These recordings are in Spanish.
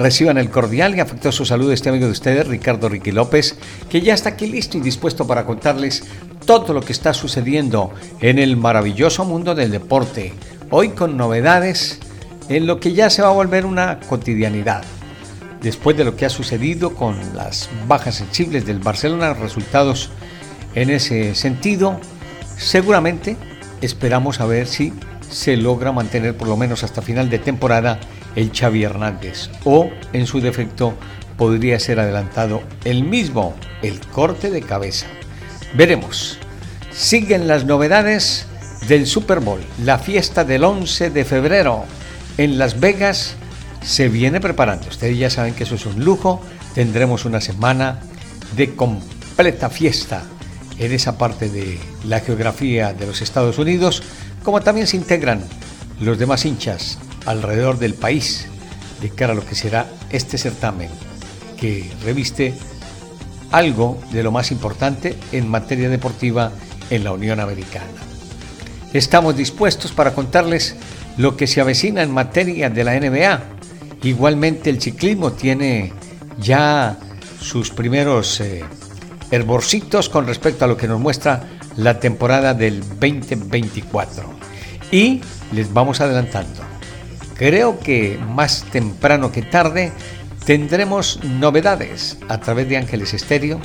Reciban el cordial y afectuoso saludo de este amigo de ustedes, Ricardo Ricky López, que ya está aquí listo y dispuesto para contarles todo lo que está sucediendo en el maravilloso mundo del deporte. Hoy con novedades en lo que ya se va a volver una cotidianidad. Después de lo que ha sucedido con las bajas sensibles del Barcelona, resultados en ese sentido, seguramente esperamos a ver si se logra mantener por lo menos hasta final de temporada el Xavi Hernández o en su defecto podría ser adelantado el mismo, el corte de cabeza. Veremos. Siguen las novedades del Super Bowl, la fiesta del 11 de febrero en Las Vegas se viene preparando. Ustedes ya saben que eso es un lujo. Tendremos una semana de completa fiesta en esa parte de la geografía de los Estados Unidos, como también se integran los demás hinchas alrededor del país de cara a lo que será este certamen que reviste algo de lo más importante en materia deportiva en la Unión Americana. Estamos dispuestos para contarles lo que se avecina en materia de la NBA. Igualmente el ciclismo tiene ya sus primeros eh, hervorcitos con respecto a lo que nos muestra la temporada del 2024. Y les vamos adelantando. Creo que más temprano que tarde tendremos novedades a través de Ángeles Estéreo.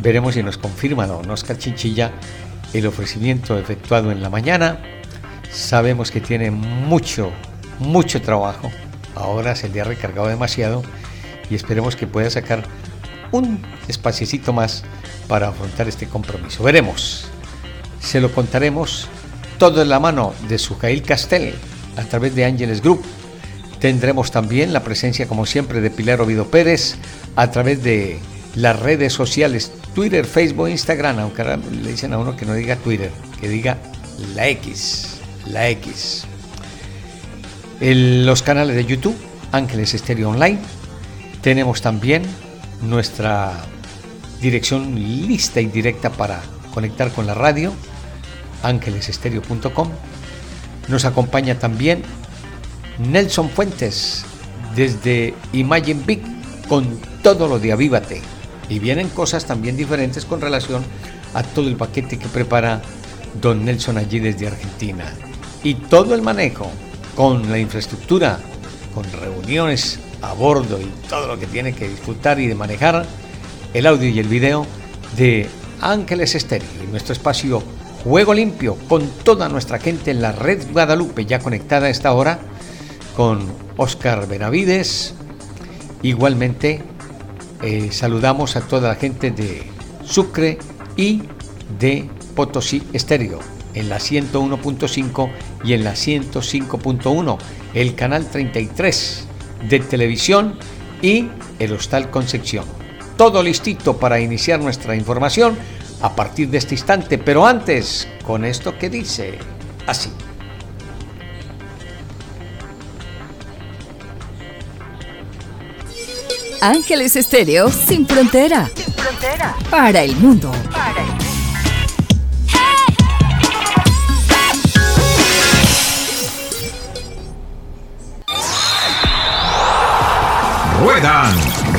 Veremos si nos confirma don Oscar Chinchilla el ofrecimiento efectuado en la mañana. Sabemos que tiene mucho, mucho trabajo. Ahora se le ha recargado demasiado y esperemos que pueda sacar un espaciecito más para afrontar este compromiso. Veremos. Se lo contaremos todo en la mano de Sujail Castel a través de Ángeles Group. Tendremos también la presencia, como siempre, de Pilar Ovido Pérez a través de las redes sociales, Twitter, Facebook, Instagram, aunque ahora le dicen a uno que no diga Twitter, que diga la X, la X. Los canales de YouTube, Ángeles Estéreo Online. Tenemos también nuestra dirección lista y directa para conectar con la radio, ángelesestereo.com. Nos acompaña también Nelson Fuentes desde Imagine Big con todo lo de Avívate. Y vienen cosas también diferentes con relación a todo el paquete que prepara don Nelson allí desde Argentina. Y todo el manejo con la infraestructura, con reuniones a bordo y todo lo que tiene que disfrutar y manejar, el audio y el video de Ángeles Estéreo y nuestro espacio Juego Limpio con toda nuestra gente en la red Guadalupe ya conectada a esta hora con Oscar Benavides. Igualmente eh, saludamos a toda la gente de Sucre y de Potosí Estéreo en la 101.5 y en la 105.1, el canal 33 de televisión y el Hostal Concepción. Todo listito para iniciar nuestra información a partir de este instante, pero antes, con esto que dice así. Ángeles Estéreo sin frontera. Sin frontera. Para el mundo. Para el mundo.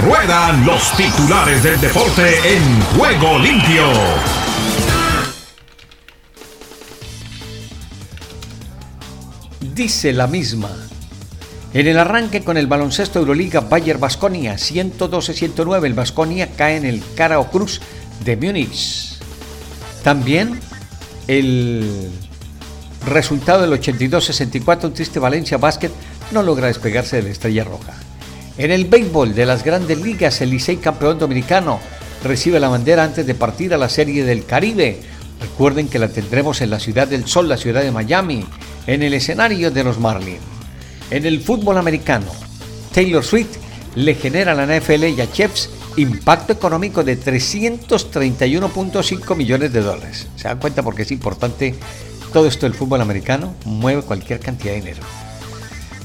Ruedan, los titulares del deporte en juego limpio. Dice la misma en el arranque con el baloncesto Euroliga Bayer Basconia 112-109, el Basconia cae en el Carao Cruz de Múnich. También el resultado del 82-64, un triste Valencia Basket no logra despegarse de la estrella roja. En el béisbol de las grandes ligas, el Licey campeón dominicano recibe la bandera antes de partir a la Serie del Caribe. Recuerden que la tendremos en la Ciudad del Sol, la ciudad de Miami, en el escenario de los Marlins. En el fútbol americano, Taylor Swift le genera a la NFL y a Chefs impacto económico de 331.5 millones de dólares. ¿Se dan cuenta porque es importante todo esto del fútbol americano? Mueve cualquier cantidad de dinero.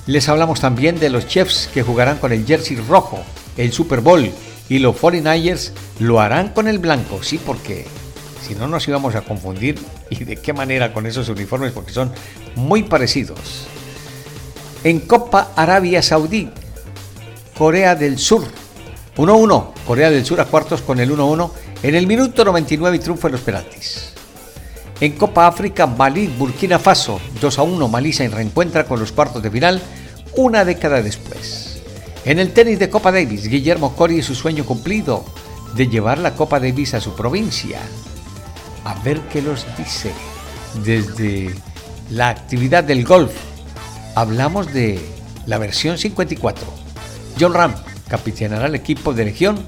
Les hablamos también de los Chiefs que jugarán con el jersey rojo, el Super Bowl, y los 49ers lo harán con el blanco, sí, porque si no nos íbamos a confundir y de qué manera con esos uniformes, porque son muy parecidos. En Copa Arabia Saudí, Corea del Sur, 1-1, Corea del Sur a cuartos con el 1-1 en el minuto 99 y triunfo en los penaltis. En Copa África, Malí, Burkina Faso, 2-1, Malí se reencuentra con los cuartos de final una década después. En el tenis de Copa Davis, Guillermo Cori y su sueño cumplido de llevar la Copa Davis a su provincia. A ver qué los dice desde la actividad del golf. Hablamos de la versión 54. John Ram capitaneará el equipo de Legión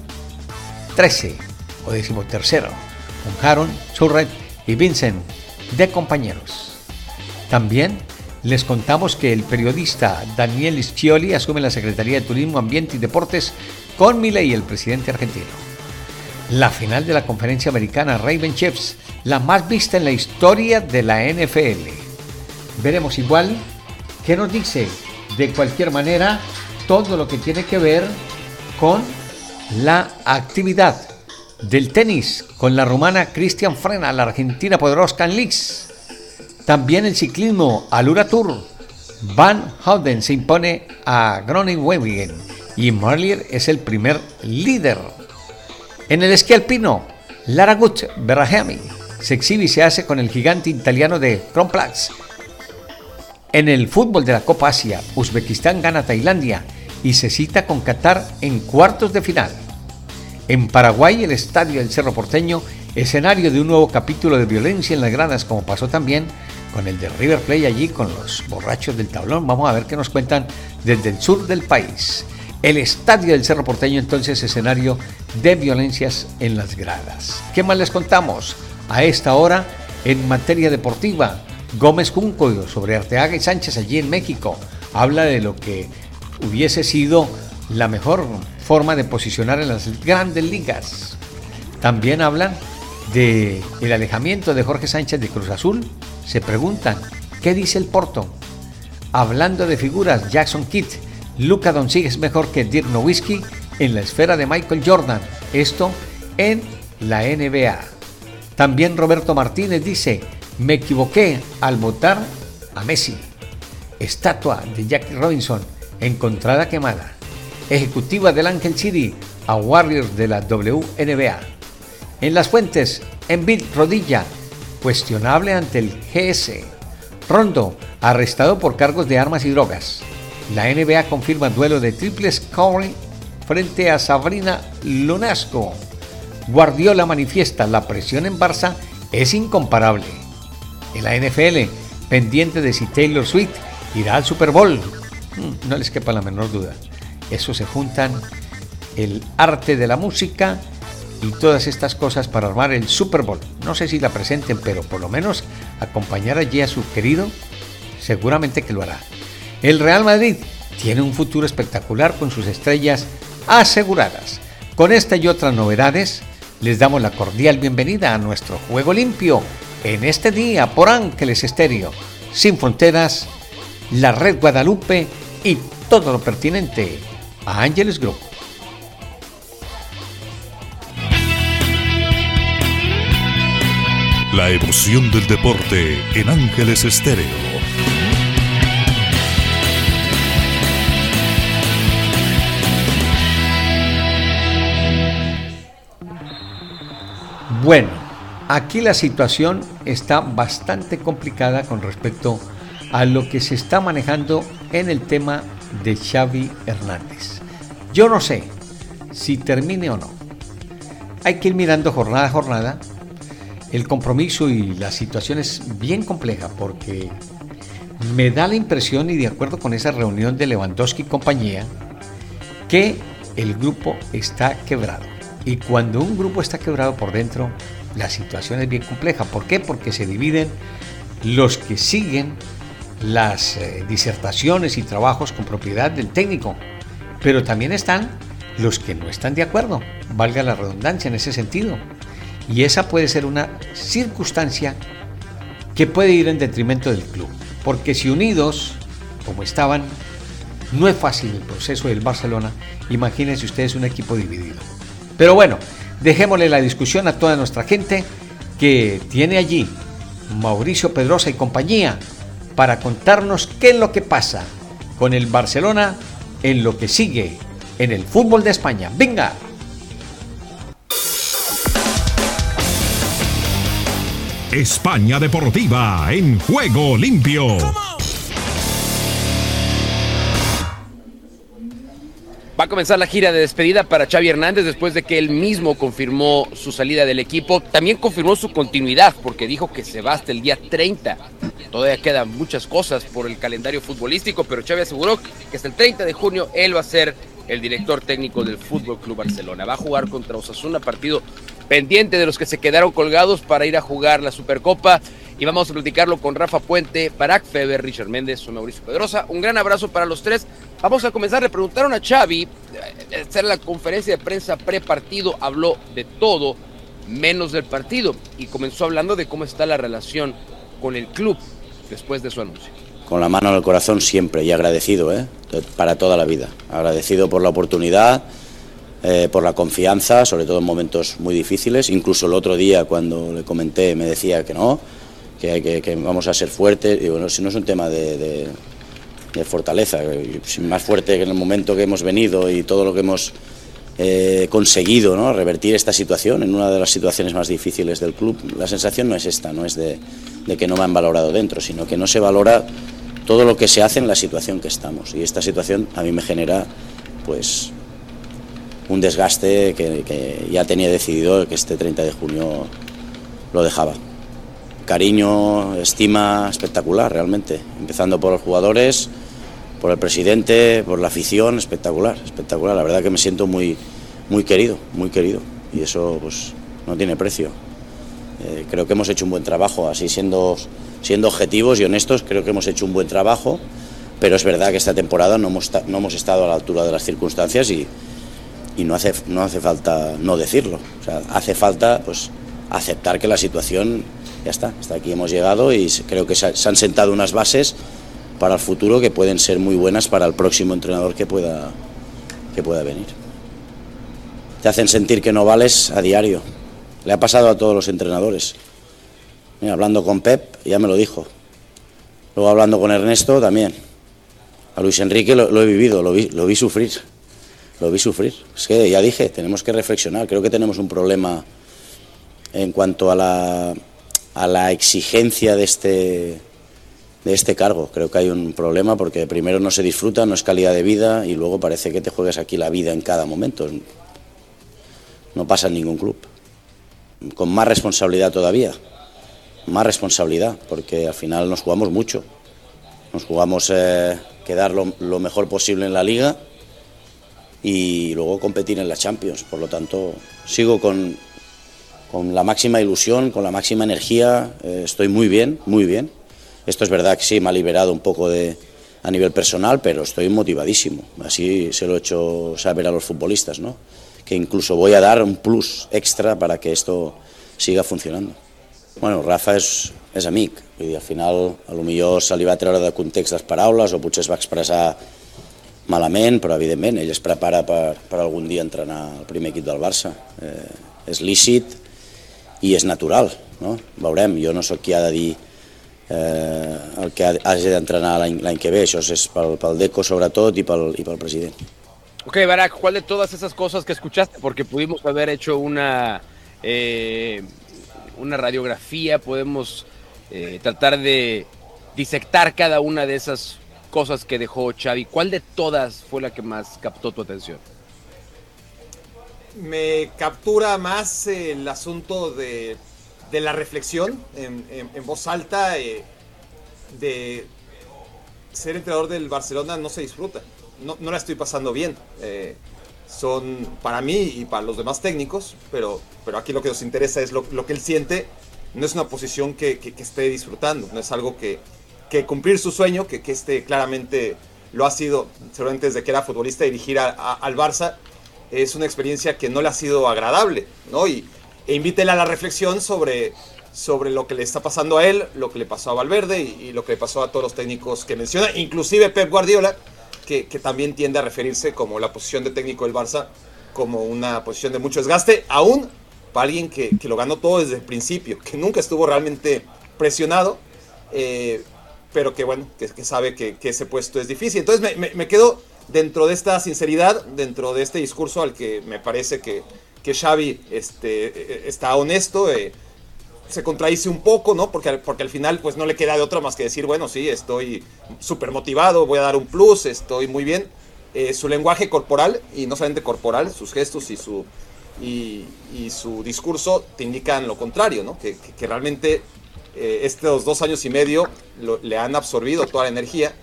13 o decimotercero, con Haron, Churret y Vincent de compañeros. También les contamos que el periodista Daniel Scioli asume la Secretaría de Turismo, Ambiente y Deportes con Milei, el presidente argentino. La final de la conferencia americana Raven Chiefs, la más vista en la historia de la NFL. Veremos igual qué nos dice de cualquier manera todo lo que tiene que ver con la actividad del tenis con la rumana Cristian Frena, la argentina en Leaks también el ciclismo Alura Tour. Van Houten se impone a Groningen y Marlier es el primer líder. En el esquí alpino, Lara Gut se exhibe y se hace con el gigante italiano de Kronplatz. En el fútbol de la Copa Asia, Uzbekistán gana a Tailandia y se cita con Qatar en cuartos de final. En Paraguay, el estadio del Cerro Porteño, escenario de un nuevo capítulo de violencia en las gradas, como pasó también con el de River Play allí, con los borrachos del tablón. Vamos a ver qué nos cuentan desde el sur del país. El estadio del Cerro Porteño entonces escenario de violencias en las gradas. ¿Qué más les contamos? A esta hora, en materia deportiva, Gómez Junco sobre Arteaga y Sánchez allí en México habla de lo que hubiese sido la mejor forma de posicionar en las grandes ligas. También hablan de el alejamiento de Jorge Sánchez de Cruz Azul se preguntan, ¿qué dice el Porto? Hablando de figuras, Jackson Kidd, Luca Doncic es mejor que Dirk Nowitzki en la esfera de Michael Jordan. Esto en la NBA. También Roberto Martínez dice, me equivoqué al votar a Messi. Estatua de Jackie Robinson encontrada quemada. Ejecutiva del Angel City a Warriors de la WNBA. En las fuentes, en Bill Rodilla cuestionable ante el GS. Rondo, arrestado por cargos de armas y drogas. La NBA confirma duelo de triples Curry frente a Sabrina Lunasco. Guardiola manifiesta la presión en Barça es incomparable. En la NFL, pendiente de si Taylor Swift irá al Super Bowl. Hmm, no les quepa la menor duda. Eso se juntan el arte de la música y todas estas cosas para armar el Super Bowl. No sé si la presenten, pero por lo menos acompañar allí a su querido, seguramente que lo hará. El Real Madrid tiene un futuro espectacular con sus estrellas aseguradas. Con esta y otras novedades, les damos la cordial bienvenida a nuestro Juego Limpio en este día por Ángeles Estéreo, sin fronteras, la Red Guadalupe y todo lo pertinente a Ángeles Group. La emoción del deporte en Ángeles Estéreo. Bueno, aquí la situación está bastante complicada con respecto a lo que se está manejando en el tema de Xavi Hernández. Yo no sé si termine o no. Hay que ir mirando jornada a jornada el compromiso y la situación es bien compleja porque me da la impresión y de acuerdo con esa reunión de Lewandowski y compañía que el grupo está quebrado. Y cuando un grupo está quebrado por dentro, la situación es bien compleja. ¿Por qué? Porque se dividen los que siguen las eh, disertaciones y trabajos con propiedad del técnico pero también están los que no están de acuerdo, valga la redundancia en ese sentido. Y esa puede ser una circunstancia que puede ir en detrimento del club. Porque si unidos, como estaban, no es fácil el proceso del Barcelona, imagínense ustedes un equipo dividido. Pero bueno, dejémosle la discusión a toda nuestra gente que tiene allí Mauricio Pedrosa y compañía para contarnos qué es lo que pasa con el Barcelona en lo que sigue en el fútbol de España. ¡Venga! España Deportiva en juego limpio. Va a comenzar la gira de despedida para Xavi Hernández después de que él mismo confirmó su salida del equipo. También confirmó su continuidad porque dijo que se va hasta el día 30. Todavía quedan muchas cosas por el calendario futbolístico, pero Xavi aseguró que hasta el 30 de junio él va a ser el director técnico del Fútbol Club Barcelona. Va a jugar contra Osasuna, partido pendiente de los que se quedaron colgados para ir a jugar la Supercopa. Y vamos a platicarlo con Rafa Puente, Barack Feber, Richard Méndez, soy Mauricio Pedrosa. Un gran abrazo para los tres. Vamos a comenzar. Le preguntaron a Xavi, eh, hacer la conferencia de prensa pre-partido, habló de todo, menos del partido. Y comenzó hablando de cómo está la relación con el club después de su anuncio. Con la mano en el corazón siempre y agradecido, ¿eh? para toda la vida. Agradecido por la oportunidad eh, por la confianza, sobre todo en momentos muy difíciles. Incluso el otro día cuando le comenté me decía que no, que, vamos a ser fuertes. Y bueno, si no es un tema de, fortaleza, más fuerte que en el momento que hemos venido y todo lo que hemos eh, conseguido, ¿no? revertir esta situación en una de las situaciones más difíciles del club. La sensación no es esta, no es de, de que no me han valorado dentro, sino que no se valora todo lo que se hace en la situación que estamos. Y esta situación a mí me genera pues un desgaste que, ya tenía decidido que este 30 de junio lo dejaba. Cariño, estima espectacular realmente, empezando por los jugadores, por el presidente, por la afición, espectacular, espectacular. La verdad que me siento muy, muy querido, muy querido y eso pues no tiene precio. Eh, creo que hemos hecho un buen trabajo, así siendo, siendo objetivos y honestos, creo que hemos hecho un buen trabajo, pero es verdad que esta temporada no hemos, no hemos estado a la altura de las circunstancias y, y no hace, no hace falta no decirlo. O sea, hace falta pues, aceptar que la situación ya está, hasta aquí hemos llegado y creo que se, han sentado unas bases para el futuro que pueden ser muy buenas para el próximo entrenador que pueda, que pueda venir. Te hacen sentir que no vales a diario. Le ha pasado a todos los entrenadores. hablando con Pep, ya me lo dijo. Luego hablando con Ernesto también. A Luis Enrique lo, he vivido, lo vi, lo vi sufrir lo vi sufrir. Es que ya dije, tenemos que reflexionar. Creo que tenemos un problema en cuanto a la, a la exigencia de este, de este cargo. Creo que hay un problema porque primero no se disfruta, no es calidad de vida y luego parece que te juegas aquí la vida en cada momento. No pasa en ningún club. Con más responsabilidad todavía. Más responsabilidad, porque al final nos jugamos mucho. Nos jugamos eh, quedar lo mejor posible en la liga y luego competir en la Champions. Por lo tanto, sigo con, con la máxima ilusión, con la máxima energía, eh, estoy muy bien, muy bien. Esto es verdad que sí, me ha liberado un poco de, a nivel personal, pero estoy motivadísimo. Así se lo he hecho saber a los futbolistas, ¿no? que incluso voy a dar un plus extra para que esto siga funcionando. Bueno, Rafa és, és amic, vull dir, al final a lo millor se li va treure de context les paraules o potser es va expressar malament, però evidentment ell es prepara per, per algun dia entrenar el primer equip del Barça. Eh, és lícit i és natural, no? Veurem, jo no sóc qui ha de dir eh, el que hagi d'entrenar l'any que ve, això és pel, pel DECO sobretot i pel, i pel president. Ok, Barack, ¿cuál de todas esas cosas que escuchaste? Porque pudimos haber hecho una, eh, una radiografía, podemos eh, tratar de disectar cada una de esas cosas que dejó Xavi, ¿cuál de todas fue la que más captó tu atención? Me captura más el asunto de, la reflexión en, voz alta, eh, de ser entrenador del Barcelona no se disfruta, no, la estoy pasando bien. Eh, son para mí y para los demás técnicos, pero, pero aquí lo que nos interesa es lo, que él siente, no es una posición que esté disfrutando, no es algo que, que cumplir su sueño, que, que este claramente lo ha sido seguramente desde que era futbolista dirigir al Barça, es una experiencia que no le ha sido agradable, ¿no? Y, e invítela a la reflexión sobre, sobre lo que le está pasando a él, lo que le pasó a Valverde y, lo que le pasó a todos los técnicos que menciona, inclusive Pep Guardiola, que, también tiende a referirse como la posición de técnico del Barça como una posición de mucho desgaste, aún para alguien que, lo ganó todo desde el principio, que nunca estuvo realmente presionado, eh, pero que bueno, que, sabe que, ese puesto es difícil. Entonces me, quedo dentro de esta sinceridad, dentro de este discurso al que me parece que, que Xavi este, está honesto. Eh, se contradice un poco, ¿no? Porque, porque al final pues no le queda de otra más que decir, bueno, sí, estoy súper motivado, voy a dar un plus, estoy muy bien. Eh, su lenguaje corporal, y no solamente corporal, sus gestos y su, y, su discurso te indican lo contrario, ¿no? Que, realmente eh, estos dos años y medio le han absorbido toda la energía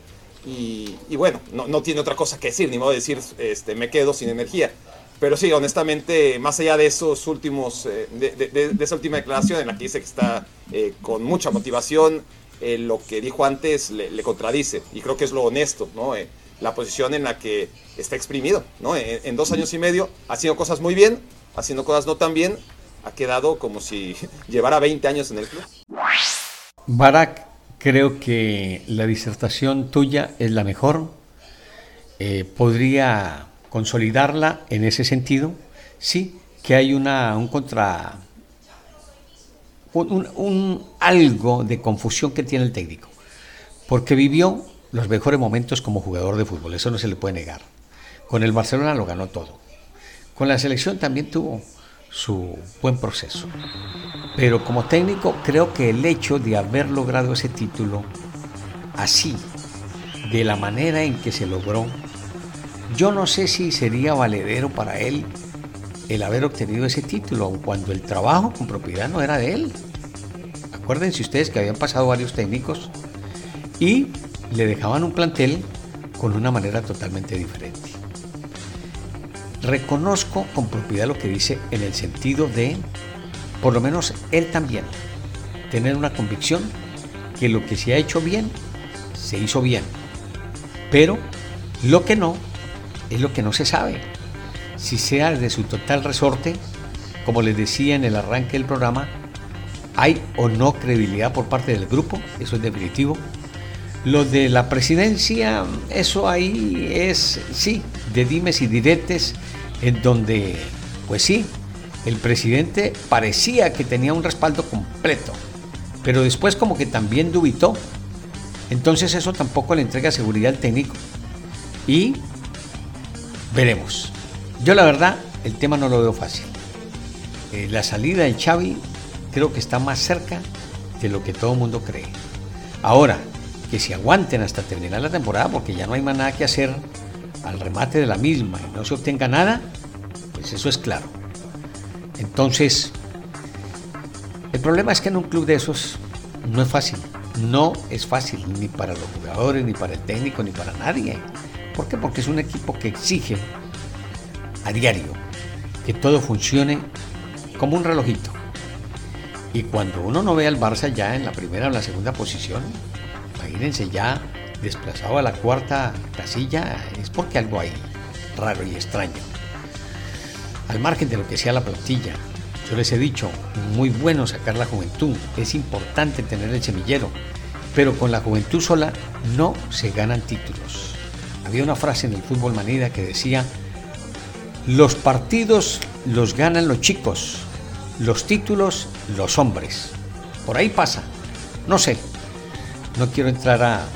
y, bueno, no, tiene otra cosa que decir, ni modo de decir, este, me quedo sin energía. Pero sí, honestamente, más allá de esos últimos, eh, de, esa última declaración en la que dice que está eh, con mucha motivación, lo que dijo antes le, contradice y creo que es lo honesto, ¿no? la posición en la que está exprimido, ¿no? en, dos años y medio, haciendo cosas muy bien, haciendo cosas no tan bien, ha quedado como si llevara 20 años en el club. Barak, creo que la disertación tuya es la mejor. Eh, podría consolidarla en ese sentido. Sí, que hay una, un contra. un, algo de confusión que tiene el técnico. Porque vivió los mejores momentos como jugador de fútbol, eso no se le puede negar. Con el Barcelona lo ganó todo. Con la selección también tuvo su buen proceso. Pero como técnico creo que el hecho de haber logrado ese título así, de la manera en que se logró, yo no sé si sería valedero para él el haber obtenido ese título, aun cuando el trabajo con propiedad no era de él. Acuérdense ustedes que habían pasado varios técnicos y le dejaban un plantel con una manera totalmente diferente. Reconozco con propiedad lo que dice en el sentido de, por lo menos él también, tener una convicción que lo que se ha hecho bien, se hizo bien. Pero lo que no, es lo que no se sabe. Si sea de su total resorte, como les decía en el arranque del programa, hay o no credibilidad por parte del grupo, eso es definitivo. Lo de la presidencia, eso ahí es, sí, de dimes y diretes en donde, pues sí, el presidente parecía que tenía un respaldo completo, pero después como que también dubitó. Entonces eso tampoco le entrega seguridad al técnico. Y veremos. Yo la verdad, el tema no lo veo fácil. Eh, la salida de Xavi creo que está más cerca de lo que todo el mundo cree. Ahora, que se aguanten hasta terminar la temporada porque ya no hay más nada que hacer al remate de la misma y no se obtenga nada, pues eso es claro. Entonces, el problema es que en un club de esos no es fácil. No es fácil ni para los jugadores, ni para el técnico, ni para nadie. ¿Por qué? Porque es un equipo que exige a diario que todo funcione como un relojito. Y cuando uno no ve al Barça ya en la primera o la segunda posición, imagínense ya desplazado a la cuarta casilla, es porque algo hay raro y extraño. Al margen de lo que sea la plantilla, yo les he dicho, muy bueno sacar la juventud, es importante tener el semillero, pero con la juventud sola no se ganan títulos. Había una frase en el fútbol manida que decía, los partidos los ganan los chicos, los títulos los hombres. Por ahí pasa. No sé. No quiero entrar a,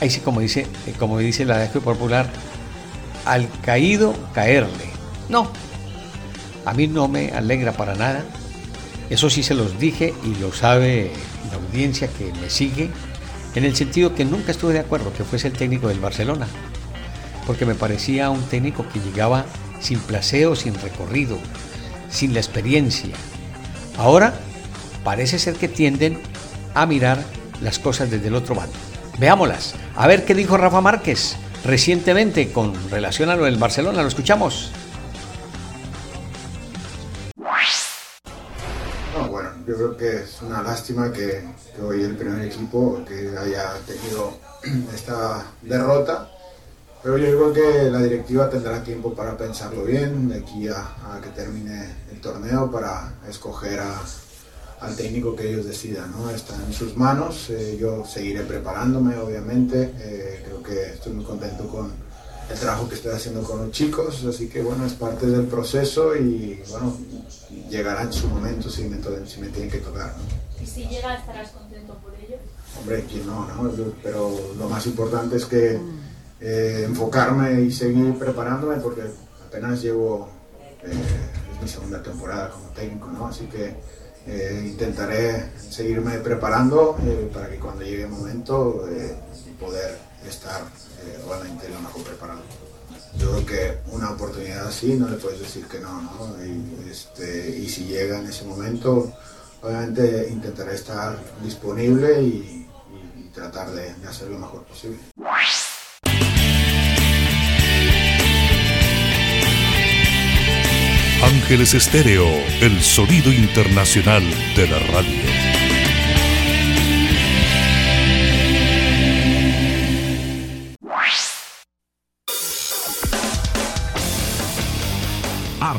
ahí sí como dice, eh, como dice la dejo popular, al caído caerle. No, a mí no me alegra para nada. Eso sí se los dije y lo sabe la audiencia que me sigue, en el sentido que nunca estuve de acuerdo que fuese el técnico del Barcelona, porque me parecía un técnico que llegaba sin placeo, sin recorrido, sin la experiencia. Ahora parece ser que tienden a mirar las cosas desde el otro bando. Veámoslas. A ver qué dijo Rafa Márquez recientemente con relación a lo del Barcelona. Lo escuchamos. Creo que es una lástima que, hoy el primer equipo que haya tenido esta derrota, pero yo creo que la directiva tendrá tiempo para pensarlo bien de aquí a, que termine el torneo para escoger al técnico que ellos decidan. ¿no? Está en sus manos, eh, yo seguiré preparándome obviamente, eh, creo que estoy muy contento con el trabajo que estoy haciendo con los chicos, así que bueno, es parte del proceso y bueno, llegará en su momento si me, si me tienen que tocar. ¿Y si llega estarás contento por ello? Hombre, quién no, ¿no? Pero lo más importante es que eh, enfocarme y seguir preparándome porque apenas llevo, eh, es mi segunda temporada como técnico, ¿no? Así que eh, intentaré seguirme preparando para que cuando llegue el momento poder estar realmente lo mejor preparado. Yo creo que una oportunidad así no le puedes decir que no, ¿no? Y, este, si llega en ese momento, obviamente intentaré estar disponible y, tratar de hacer lo mejor posible. Ángeles Estéreo, el sonido internacional de la radio.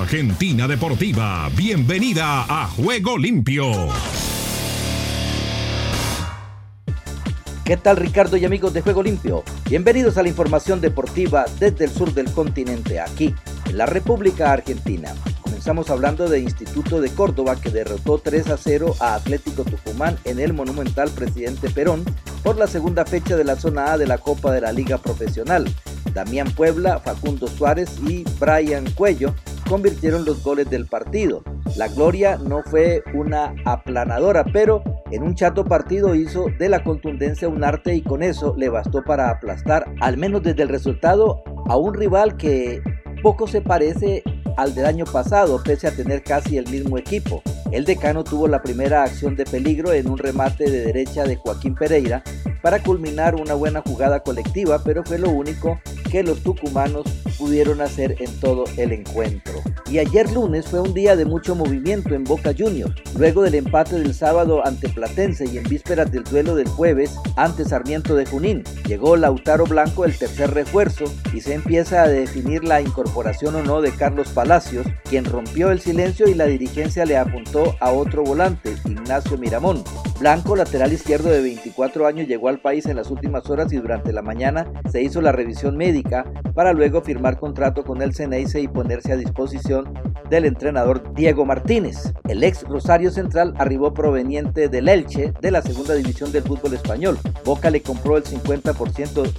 Argentina Deportiva, bienvenida a Juego Limpio. ¿Qué tal Ricardo y amigos de Juego Limpio? Bienvenidos a la información deportiva desde el sur del continente, aquí en la República Argentina. Comenzamos hablando de Instituto de Córdoba que derrotó 3 a 0 a Atlético Tucumán en el monumental Presidente Perón por la segunda fecha de la zona A de la Copa de la Liga Profesional. Damián Puebla, Facundo Suárez y Brian Cuello convirtieron los goles del partido. La gloria no fue una aplanadora, pero en un chato partido hizo de la contundencia un arte y con eso le bastó para aplastar, al menos desde el resultado, a un rival que poco se parece al del año pasado, pese a tener casi el mismo equipo. El decano tuvo la primera acción de peligro en un remate de derecha de Joaquín Pereira para culminar una buena jugada colectiva, pero fue lo único que los tucumanos pudieron hacer en todo el encuentro. Y ayer lunes fue un día de mucho movimiento en Boca Juniors, luego del empate del sábado ante Platense y en vísperas del duelo del jueves ante Sarmiento de Junín. Llegó Lautaro Blanco el tercer refuerzo y se empieza a definir la incorporación o no de Carlos Palacios, quien rompió el silencio y la dirigencia le apuntó a otro volante, Ignacio Miramón. Blanco, lateral izquierdo de 24 años, llegó al país en las últimas horas y durante la mañana se hizo la revisión médica para luego firmar contrato con el Ceneice y ponerse a disposición del entrenador Diego Martínez. El ex Rosario Central arribó proveniente del Elche de la segunda división del fútbol español. Boca le compró el 50%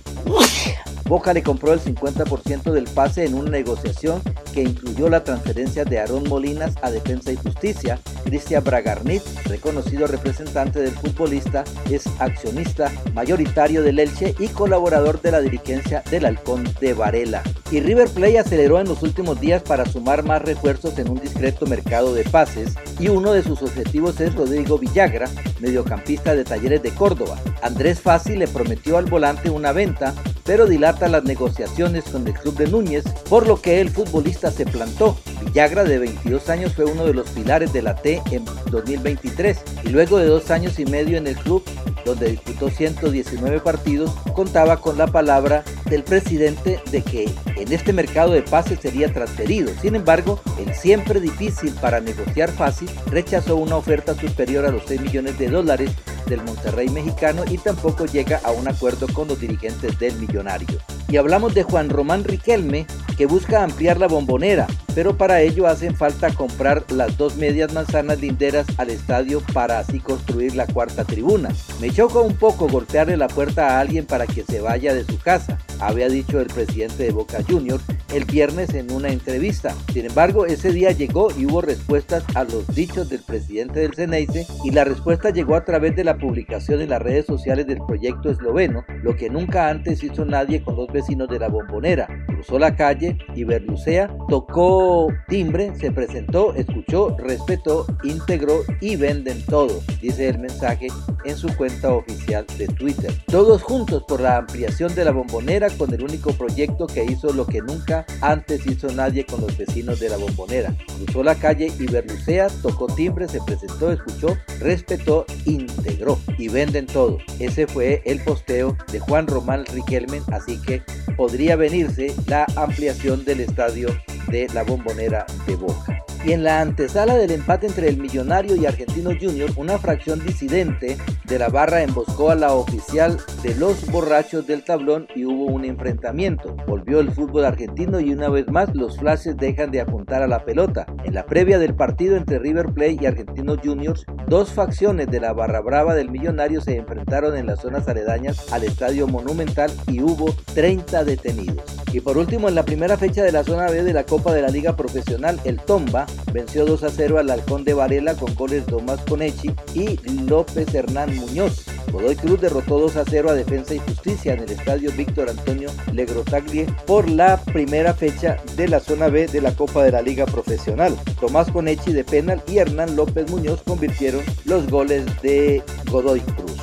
Boca le compró el 50% del pase en una negociación que incluyó la transferencia de Aarón Molinas a Defensa y Justicia. Cristian Bragarnit, reconocido representante del futbolista, es accionista mayoritario del Elche y colaborador de la dirigencia del Halcón de Varela. Y River Plate aceleró en los últimos días para sumar más refuerzos en un discreto mercado de pases y uno de sus objetivos es Rodrigo Villagra, mediocampista de Talleres de Córdoba. Andrés Fassi le prometió al volante una venta pero dilata las negociaciones con el club de Núñez, por lo que el futbolista se plantó. Villagra, de 22 años, fue uno de los pilares de la T en 2023 y luego de dos años y medio en el club, donde disputó 119 partidos, contaba con la palabra del presidente de que en este mercado de pases sería transferido. Sin embargo, el siempre difícil para negociar fácil rechazó una oferta superior a los 6 millones de dólares del Monterrey mexicano y tampoco llega a un acuerdo con los dirigentes del millonario. Y hablamos de Juan Román Riquelme, que busca ampliar la bombonera, pero para ello hacen falta comprar las dos medias manzanas linderas al estadio para así construir la cuarta tribuna. Me choca un poco golpearle la puerta a alguien para que se vaya de su casa, había dicho el presidente de Boca Juniors el viernes en una entrevista. Sin embargo, ese día llegó y hubo respuestas a los dichos del presidente del Ceneice y la respuesta llegó a través de la publicación en las redes sociales del proyecto esloveno, lo que nunca antes hizo nadie con los vecinos de la bombonera. Cruzó la calle y Berlucea tocó timbre, se presentó, escuchó, respetó, integró y venden todo, dice el mensaje en su cuenta oficial de Twitter. Todos juntos por la ampliación de la bombonera con el único proyecto que hizo lo que nunca antes hizo nadie con los vecinos de la bombonera. Cruzó la calle y Berlucea, tocó timbre, se presentó, escuchó, respetó, integró y venden todo. Ese fue el posteo de Juan Román Riquelmen, así que podría venirse la ampliación del estadio de la bombonera de Boca. Y en la antesala del empate entre el Millonario y Argentino Junior, una fracción disidente de la barra emboscó a la oficial de los borrachos del tablón y hubo un enfrentamiento. Volvió el fútbol argentino y una vez más los flashes dejan de apuntar a la pelota. En la previa del partido entre River Plate y Argentino Juniors, dos facciones de la barra brava del Millonario se enfrentaron en las zonas aledañas al Estadio Monumental y hubo 30 detenidos. Y por último, en la primera fecha de la zona B de la Copa de la Liga Profesional, el Tomba venció 2 a 0 al Halcón de Varela con goles Tomás Conechi y López Hernán Muñoz. Godoy Cruz derrotó 2 a 0 a Defensa y Justicia en el estadio Víctor Antonio Legrotaglie por la primera fecha de la zona B de la Copa de la Liga Profesional. Tomás Conechi de penal y Hernán López Muñoz convirtieron los goles de Godoy Cruz.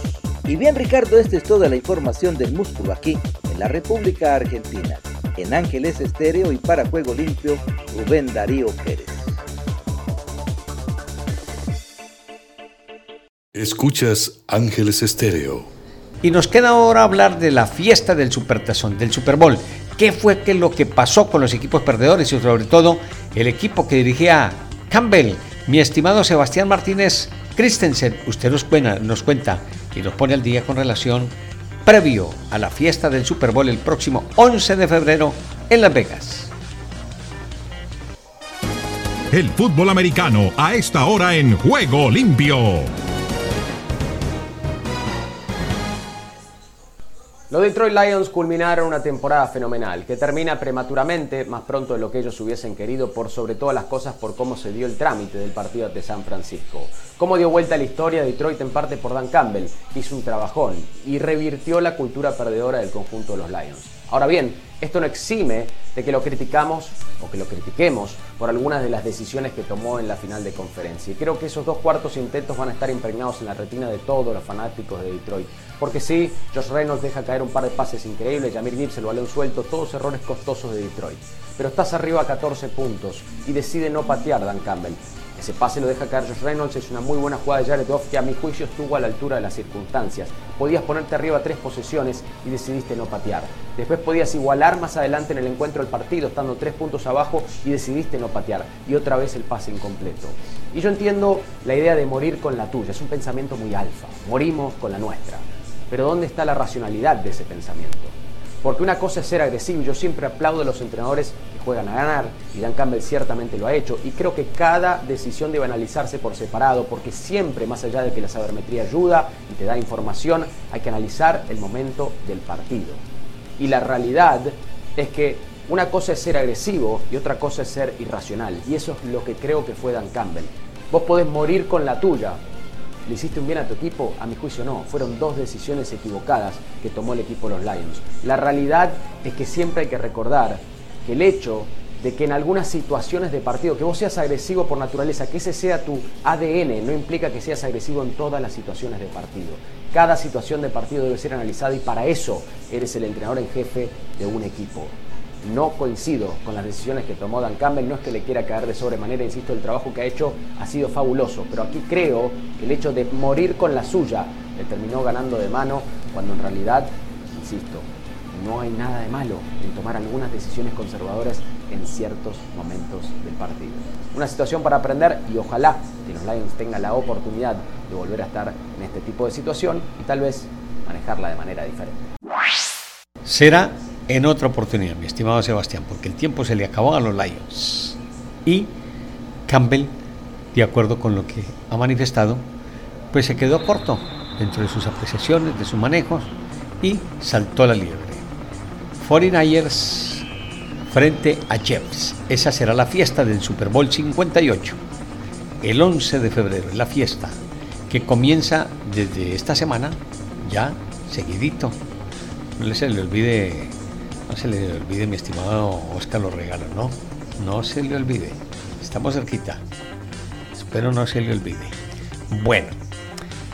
Y bien Ricardo, esta es toda la información del músculo aquí en la República Argentina. En Ángeles Estéreo y para Juego Limpio, Rubén Darío Pérez. Escuchas Ángeles Estéreo. Y nos queda ahora hablar de la fiesta del Supertazón, del Super Bowl. ¿Qué fue que lo que pasó con los equipos perdedores y sobre todo el equipo que dirigía Campbell? Mi estimado Sebastián Martínez Christensen, usted nos cuenta, nos cuenta y nos pone al día con relación previo a la fiesta del Super Bowl el próximo 11 de febrero en Las Vegas. El fútbol americano a esta hora en Juego Limpio. Los Detroit Lions culminaron una temporada fenomenal, que termina prematuramente, más pronto de lo que ellos hubiesen querido, por sobre todas las cosas por cómo se dio el trámite del partido de San Francisco. Cómo dio vuelta la historia de Detroit en parte por Dan Campbell, hizo un trabajón y revirtió la cultura perdedora del conjunto de los Lions. Ahora bien, esto no exime de que lo criticamos o que lo critiquemos por algunas de las decisiones que tomó en la final de conferencia. Y creo que esos dos cuartos intentos van a estar impregnados en la retina de todos los fanáticos de Detroit. Porque sí, Josh Reynolds deja caer un par de pases increíbles, Jamir Gibbs el balón suelto, todos errores costosos de Detroit. Pero estás arriba a 14 puntos y decide no patear Dan Campbell. Ese pase lo deja caer Josh Reynolds, es una muy buena jugada de Jared Goff que a mi juicio estuvo a la altura de las circunstancias. Podías ponerte arriba tres posesiones y decidiste no patear. Después podías igualar más adelante en el encuentro del partido, estando tres puntos abajo y decidiste no patear. Y otra vez el pase incompleto. Y yo entiendo la idea de morir con la tuya, es un pensamiento muy alfa. Morimos con la nuestra. Pero ¿dónde está la racionalidad de ese pensamiento? Porque una cosa es ser agresivo, yo siempre aplaudo a los entrenadores juegan a ganar, y Dan Campbell ciertamente lo ha hecho, y creo que cada decisión debe analizarse por separado, porque siempre, más allá de que la sabermetría ayuda y te da información, hay que analizar el momento del partido. Y la realidad es que una cosa es ser agresivo y otra cosa es ser irracional, y eso es lo que creo que fue Dan Campbell. Vos podés morir con la tuya, ¿Le hiciste un bien a tu equipo? A mi juicio no. Fueron dos decisiones equivocadas que tomó el equipo de los Lions. La realidad es que siempre hay que recordar el hecho de que en algunas situaciones de partido, que vos seas agresivo por naturaleza, que ese sea tu ADN, no implica que seas agresivo en todas las situaciones de partido. Cada situación de partido debe ser analizada y para eso eres el entrenador en jefe de un equipo no coincido con las decisiones que tomó Dan Campbell, no es que le quiera caer de sobremanera, insisto, el trabajo que ha hecho ha sido fabuloso, pero aquí creo que el hecho de morir con la suya le terminó ganando de mano, cuando en realidad, insisto, no hay nada de malo en tomar algunas decisiones conservadoras en ciertos momentos del partido. Una situación para aprender y ojalá que los Lions tengan la oportunidad de volver a estar en este tipo de situación y tal vez manejarla de manera diferente. Será en otra oportunidad, mi estimado Sebastián, porque el tiempo se le acabó a los Lions. Y Campbell, de acuerdo con lo que ha manifestado, pues se quedó corto dentro de sus apreciaciones, de sus manejos y saltó a la liebre. 49ers frente a Jeffs. Esa será la fiesta del Super Bowl 58. El 11 de febrero, la fiesta que comienza desde esta semana, ya seguidito. No se le olvide no se le olvide, mi estimado Oscar los regalos, ¿no? No se le olvide. Estamos cerquita. Espero no se le olvide. Bueno,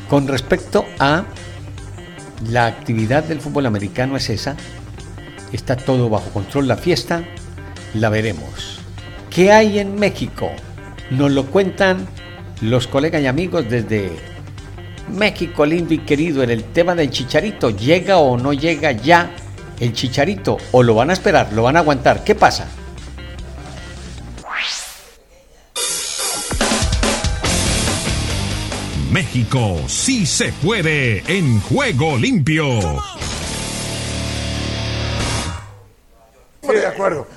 Con respecto a la actividad del fútbol americano es esa. Está todo bajo control. La fiesta la veremos. ¿Qué hay en México? Nos lo cuentan los colegas y amigos desde México lindo y querido en el tema del chicharito. ¿Llega o no llega ya el chicharito? ¿O lo van a esperar? ¿Lo van a aguantar? ¿Qué pasa? México sí se puede en juego limpio. Acuerdo.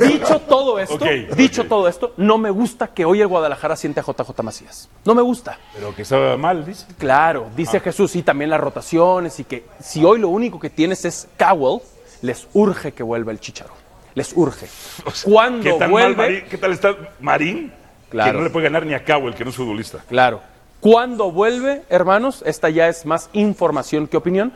Dicho todo esto, dicho todo esto, no me gusta que hoy el Guadalajara siente a JJ Macías. No me gusta. Pero que estaba mal, dice. Claro, dice Ah. Jesús, y también las rotaciones, y que si hoy lo único que tienes es Cowell, les urge que vuelva el Chicharo. Les urge. Cuando ¿Qué tal, vuelve, Marín? ¿Qué tal está Marín? Claro. Que no le puede ganar ni a el que no es futbolista. Claro. Cuando vuelve, hermanos, esta ya es más información que opinión.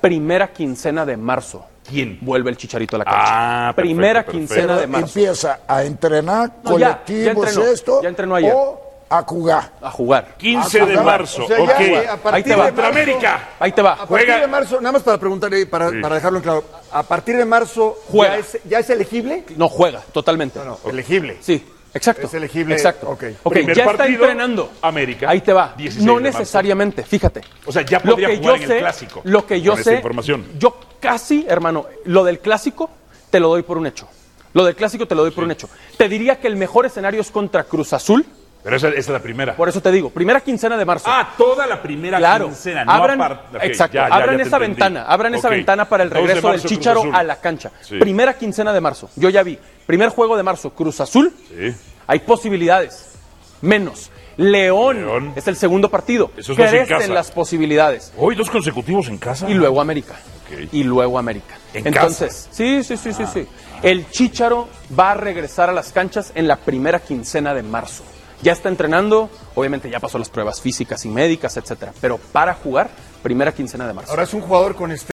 Primera quincena de marzo. ¿Quién? Vuelve el Chicharito a la cancha. Ah, perfecto, Primera perfecto. quincena de marzo. Empieza a entrenar No, ya, ya colectivos entrenó, esto ya entrenó ayer. o a jugar. A jugar. 15 Ah, de marzo, O sea, ok. a Ahí partir te va. de marzo- América. Ahí te va. A partir Juega. de marzo, nada más para preguntarle, para, Sí. para dejarlo en claro, ¿a partir de marzo Juega. ya es, ya es elegible? No juega, totalmente. No, no, elegible. Sí, exacto. Es elegible, Exacto. ok. Ok, Primer ya está partido, entrenando. América. Ahí te va. 16 No necesariamente, fíjate. O sea, ya Lo podría que jugar yo en sé, el clásico. Lo que yo con esa sé, información. yo casi, hermano, lo del clásico te lo doy por un hecho. Lo del clásico te lo doy por un hecho. Te diría que el mejor escenario es contra Cruz Azul. Pero esa, esa es la primera. Por eso te digo, primera quincena de marzo. Ah, toda la primera Claro, quincena. No abran, exacto, ya, ya, abran ya esa entendí. ventana, abran esa ventana para el 2 de regreso del Chicharo a la cancha. Sí. Primera quincena de marzo, yo ya vi. Primer juego de marzo, Cruz Azul. Sí. Hay posibilidades. Menos. León, León. es el segundo partido. Esos dos en Crecen casa. las posibilidades. Hoy dos consecutivos en casa. Y luego América. Ok. Y luego América. ¿En Entonces, sí, sí, sí, sí, sí. El Chicharo va a regresar a las canchas en la primera quincena de marzo. Ya está entrenando, obviamente ya pasó las pruebas físicas y médicas, etcétera. Pero para jugar, primera quincena de marzo. Ahora es un jugador con este.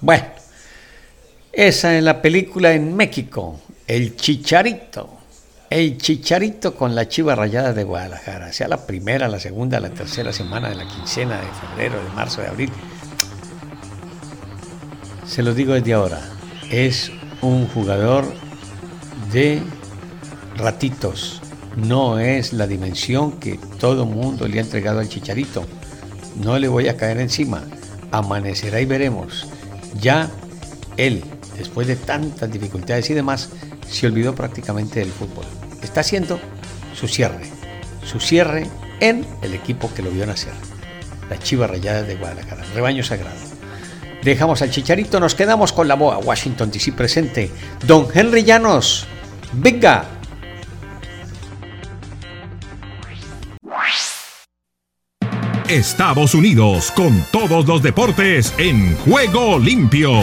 Bueno, esa es la película en México, El Chicharito. El Chicharito con la Chiva Rayada de Guadalajara, sea la primera, la segunda, la tercera semana de la quincena de febrero, de marzo, de abril. Se lo digo desde ahora, es un jugador de ratitos, no es la dimensión que todo mundo le ha entregado al Chicharito. No le voy a caer encima, amanecerá y veremos. Ya él, después de tantas dificultades y demás, se olvidó prácticamente del fútbol. Está haciendo su cierre, su cierre en el equipo que lo vio nacer, la Chiva Rayada de Guadalajara, rebaño sagrado. Dejamos al Chicharito, nos quedamos con la boa Washington DC presente. Don Henry Llanos, venga. Estados Unidos con todos los deportes en juego limpio.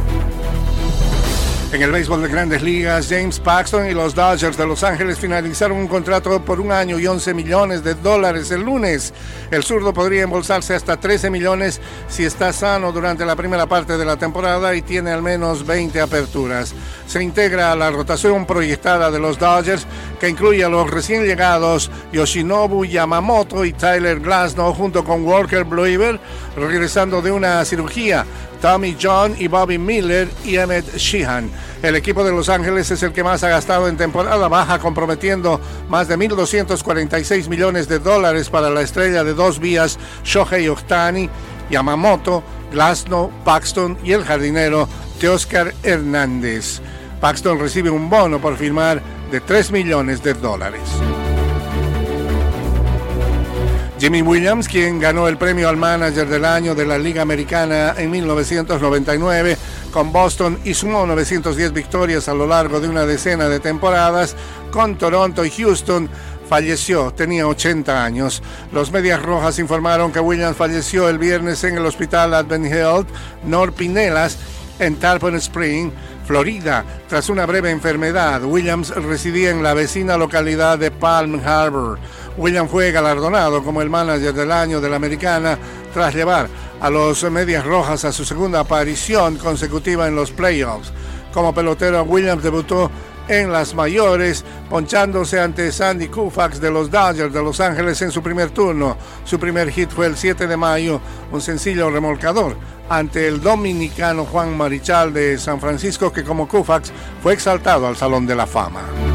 En el béisbol de grandes ligas, James Paxton y los Dodgers de Los Ángeles finalizaron un contrato por un año y 11 millones de dólares el lunes. El zurdo podría embolsarse hasta 13 millones si está sano durante la primera parte de la temporada y tiene al menos 20 aperturas. Se integra a la rotación proyectada de los Dodgers, que incluye a los recién llegados Yoshinobu Yamamoto y Tyler Glasnow junto con Walker Blueber, regresando de una cirugía. Tommy John y Bobby Miller y Emmett Sheehan. El equipo de Los Ángeles es el que más ha gastado en temporada baja, comprometiendo más de 1.246 millones de dólares para la estrella de dos vías Shohei Ohtani, Yamamoto, Glasnow, Paxton y el jardinero Teoscar Hernández. Paxton recibe un bono por firmar de 3 millones de dólares. Jimmy Williams, quien ganó el premio al manager del año de la Liga Americana en 1999 con Boston y sumó 910 victorias a lo largo de una decena de temporadas con Toronto y Houston, falleció, tenía 80 años. Los Medias Rojas informaron que Williams falleció el viernes en el hospital Advent Health, North Pinellas, en Tarpon Spring, Florida, tras una breve enfermedad. Williams residía en la vecina localidad de Palm Harbor. William fue galardonado como el manager del año de la americana tras llevar a los Medias Rojas a su segunda aparición consecutiva en los playoffs. Como pelotero, Williams debutó en las mayores, ponchándose ante Sandy Koufax de los Dodgers de Los Ángeles en su primer turno. Su primer hit fue el 7 de mayo, un sencillo remolcador ante el dominicano Juan Marichal de San Francisco, que como Koufax fue exaltado al Salón de la Fama.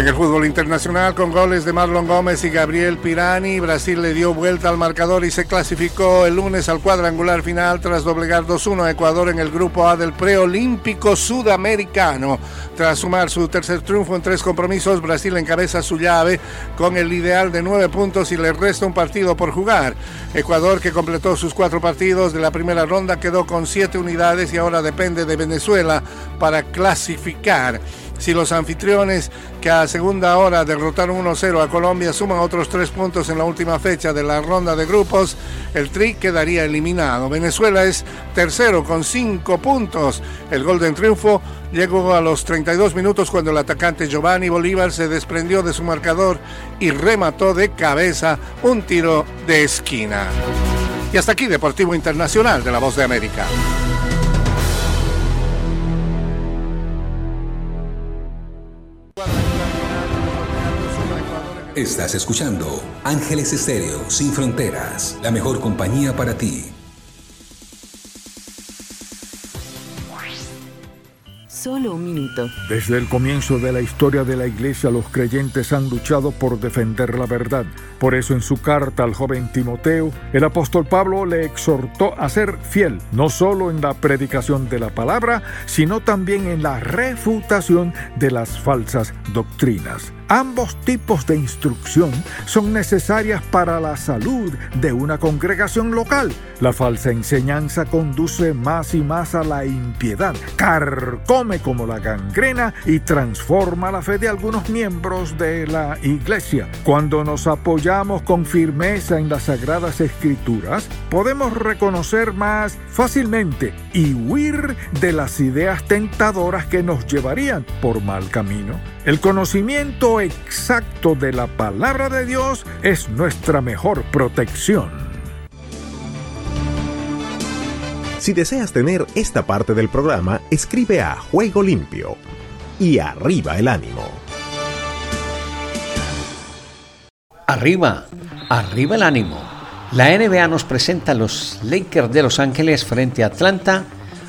En el fútbol internacional, con goles de Marlon Gómez y Gabriel Pirani, Brasil le dio vuelta al marcador y se clasificó el lunes al cuadrangular final tras doblegar 2-1 a Ecuador en el grupo A del preolímpico sudamericano. Tras sumar su tercer triunfo en tres compromisos, Brasil encabeza su llave con el ideal de nueve puntos y le resta un partido por jugar. Ecuador, que completó sus cuatro partidos de la primera ronda, quedó con siete unidades y ahora depende de Venezuela para clasificar. Si los anfitriones que a segunda hora derrotaron 1-0 a Colombia suman otros tres puntos en la última fecha de la ronda de grupos, el Tri quedaría eliminado. Venezuela es tercero con cinco puntos. El gol de triunfo llegó a los 32 minutos cuando el atacante Giovanni Bolívar se desprendió de su marcador y remató de cabeza un tiro de esquina. Y hasta aquí Deportivo Internacional de la Voz de América. Estás escuchando Ángeles Estéreo Sin Fronteras, la mejor compañía para ti. Solo un minuto. Desde el comienzo de la historia de la iglesia, los creyentes han luchado por defender la verdad. Por eso en su carta al joven Timoteo, el apóstol Pablo le exhortó a ser fiel, no solo en la predicación de la palabra, sino también en la refutación de las falsas doctrinas. Ambos tipos de instrucción son necesarias para la salud de una congregación local. La falsa enseñanza conduce más y más a la impiedad, carcome como la gangrena y transforma la fe de algunos miembros de la iglesia. Cuando nos apoyamos con firmeza en las sagradas escrituras, podemos reconocer más fácilmente y huir de las ideas tentadoras que nos llevarían por mal camino. El conocimiento exacto de la palabra de Dios es nuestra mejor protección. Si deseas tener esta parte del programa, escribe a Juego Limpio y arriba el ánimo. Arriba, arriba el ánimo. La NBA nos presenta a los Lakers de Los Ángeles frente a Atlanta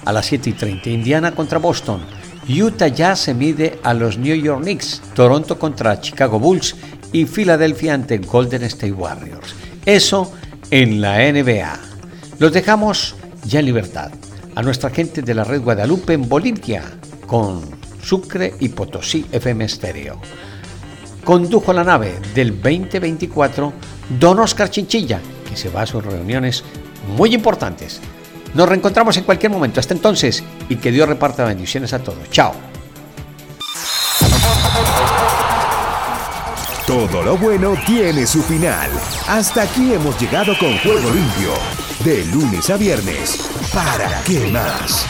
a las 7 y 30. Indiana contra Boston. Utah ya se mide a los New York Knicks, Toronto contra Chicago Bulls y Filadelfia ante Golden State Warriors. Eso en la NBA. Los dejamos ya en libertad a nuestra gente de la red Guadalupe en Bolivia con Sucre y Potosí FM Stereo. Condujo la nave del 2024 Don Oscar Chinchilla, que se va a sus reuniones muy importantes. Nos reencontramos en cualquier momento. Hasta entonces y que Dios reparta bendiciones a todos. Chao. Todo lo bueno tiene su final. Hasta aquí hemos llegado con Juego Limpio. De lunes a viernes. ¿Para qué más?